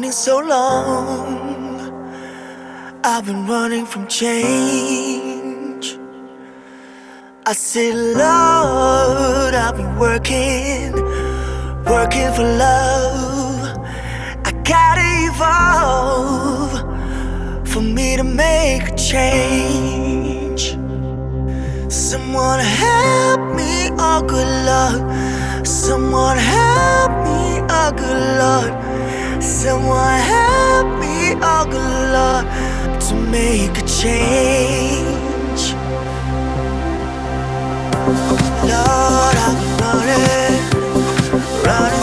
running. So long. I've been running from change. I say, Lord, I've been working, working for love. I gotta evolve for me to make a change. Someone help me, oh good Lord. Someone help me, oh good Lord. Someone help me, oh good Lord, to make a change. Lord, been running, running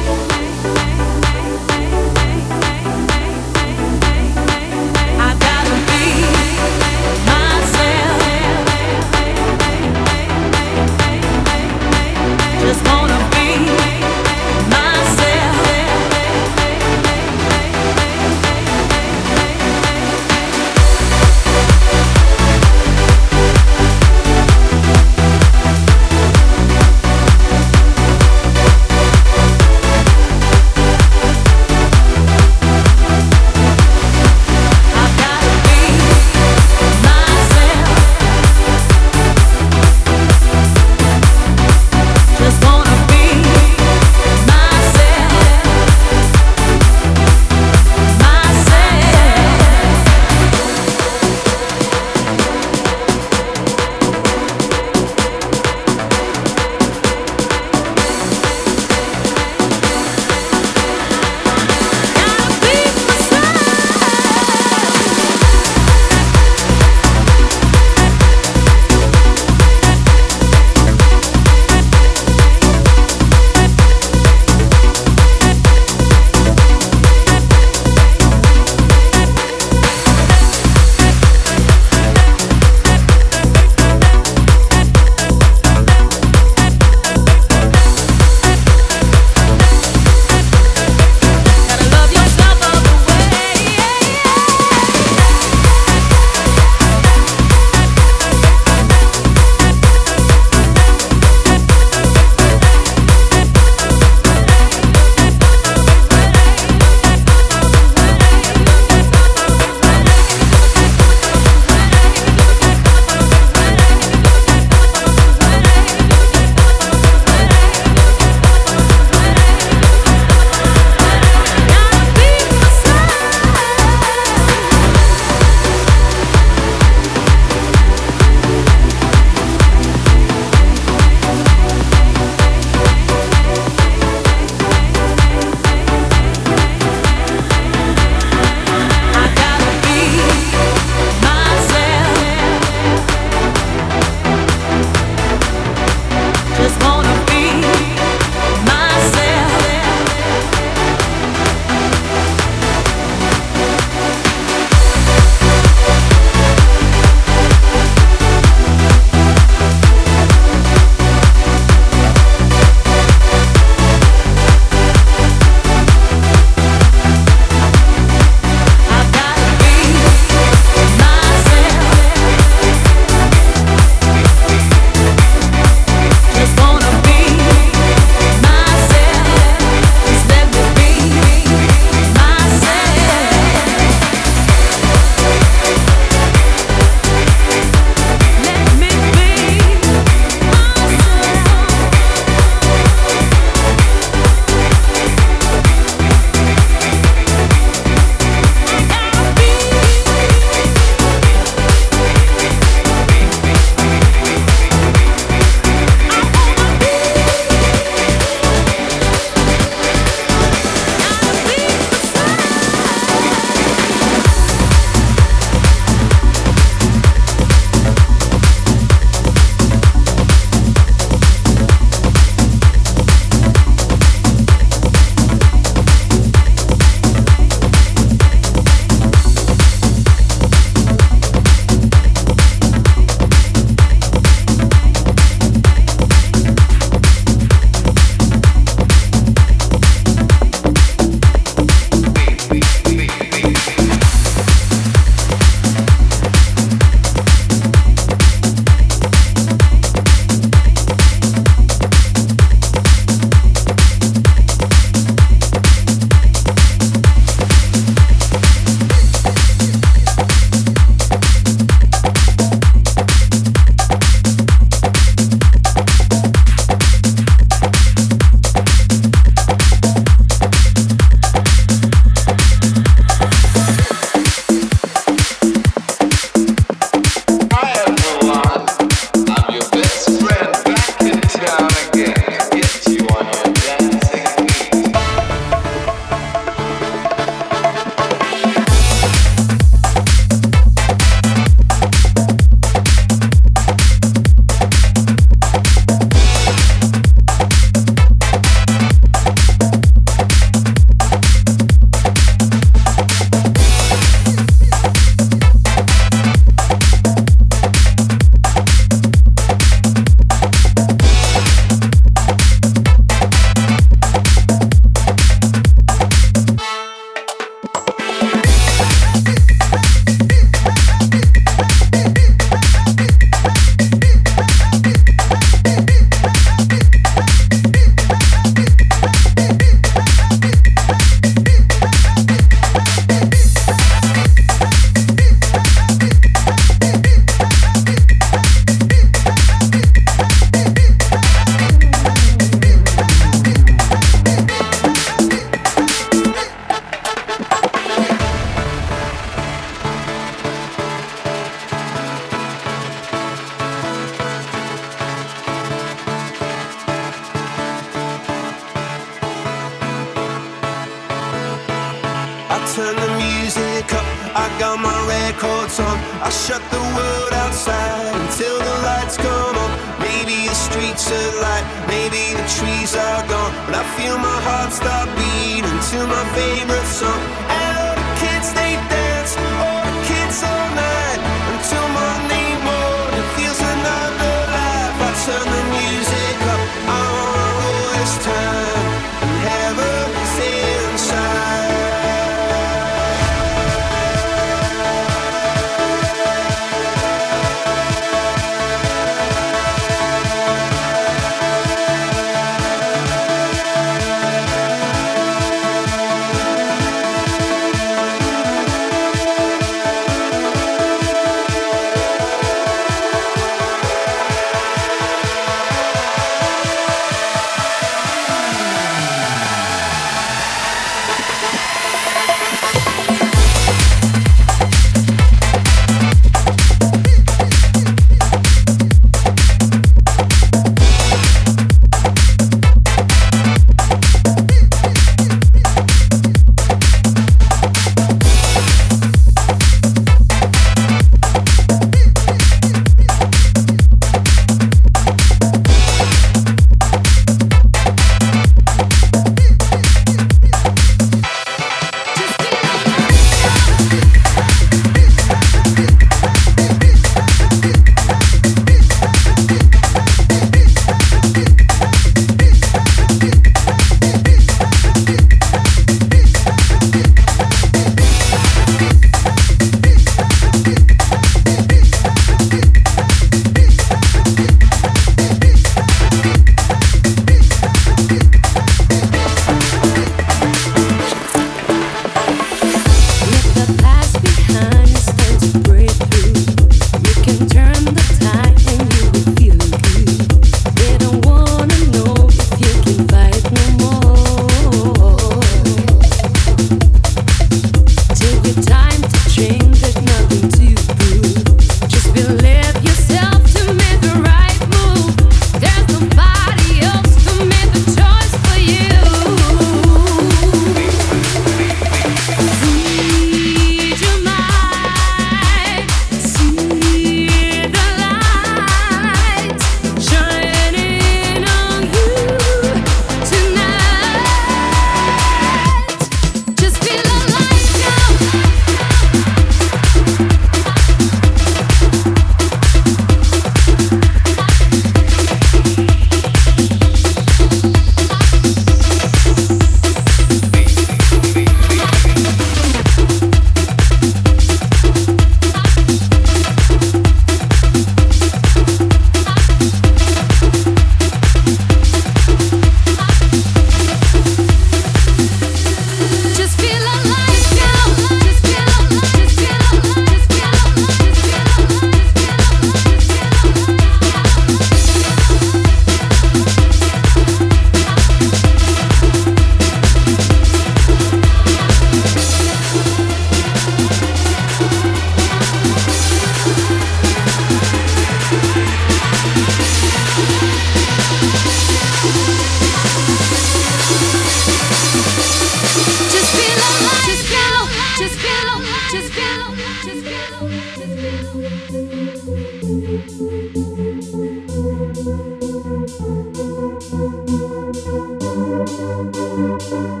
Feel alive